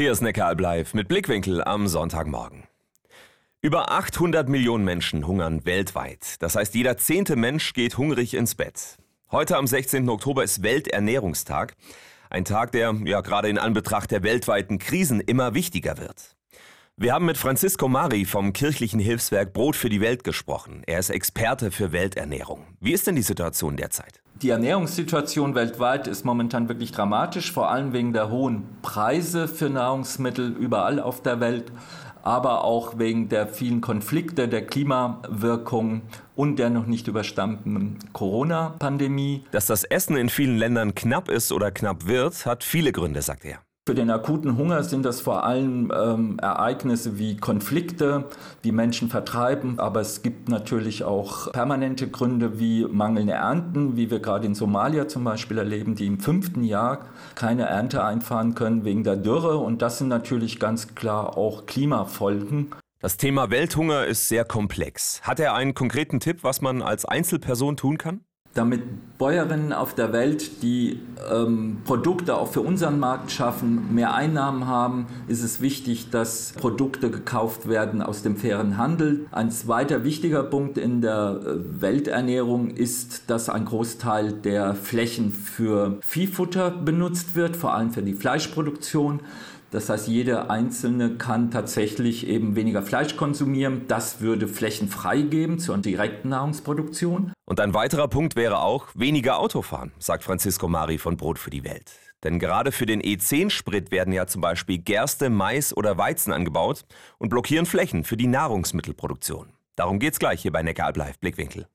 Hier ist Neckaralb live mit Blickwinkel am Sonntagmorgen. Über 800 Millionen Menschen hungern weltweit. Das heißt, jeder zehnte Mensch geht hungrig ins Bett. Heute am 16. Oktober ist Welternährungstag. Ein Tag, der ja gerade in Anbetracht der weltweiten Krisen immer wichtiger wird. Wir haben mit Francisco Mari vom kirchlichen Hilfswerk Brot für die Welt gesprochen. Er ist Experte für Welternährung. Wie ist denn die Situation derzeit? Die Ernährungssituation weltweit ist momentan wirklich dramatisch, vor allem wegen der hohen Preise für Nahrungsmittel überall auf der Welt, aber auch wegen der vielen Konflikte, der Klimawirkung und der noch nicht überstandenen Corona-Pandemie. Dass das Essen in vielen Ländern knapp ist oder knapp wird, hat viele Gründe, sagt er. Für den akuten Hunger sind das vor allem ähm, Ereignisse wie Konflikte, die Menschen vertreiben, aber es gibt natürlich auch permanente Gründe wie mangelnde Ernten, wie wir gerade in Somalia zum Beispiel erleben, die im fünften Jahr keine Ernte einfahren können wegen der Dürre und das sind natürlich ganz klar auch Klimafolgen. Das Thema Welthunger ist sehr komplex. Hat er einen konkreten Tipp, was man als Einzelperson tun kann? Damit Bäuerinnen auf der Welt, die ähm, Produkte auch für unseren Markt schaffen, mehr Einnahmen haben, ist es wichtig, dass Produkte gekauft werden aus dem fairen Handel. Ein zweiter wichtiger Punkt in der äh, Welternährung ist, dass ein Großteil der Flächen für Viehfutter benutzt wird, vor allem für die Fleischproduktion. Das heißt, jeder Einzelne kann tatsächlich eben weniger Fleisch konsumieren. Das würde Flächen freigeben zur direkten Nahrungsproduktion. Und ein weiterer Punkt wäre auch weniger Autofahren, sagt Francisco Mari von Brot für die Welt. Denn gerade für den E10-Sprit werden ja zum Beispiel Gerste, Mais oder Weizen angebaut und blockieren Flächen für die Nahrungsmittelproduktion. Darum geht's gleich hier bei Neckar Live Blickwinkel.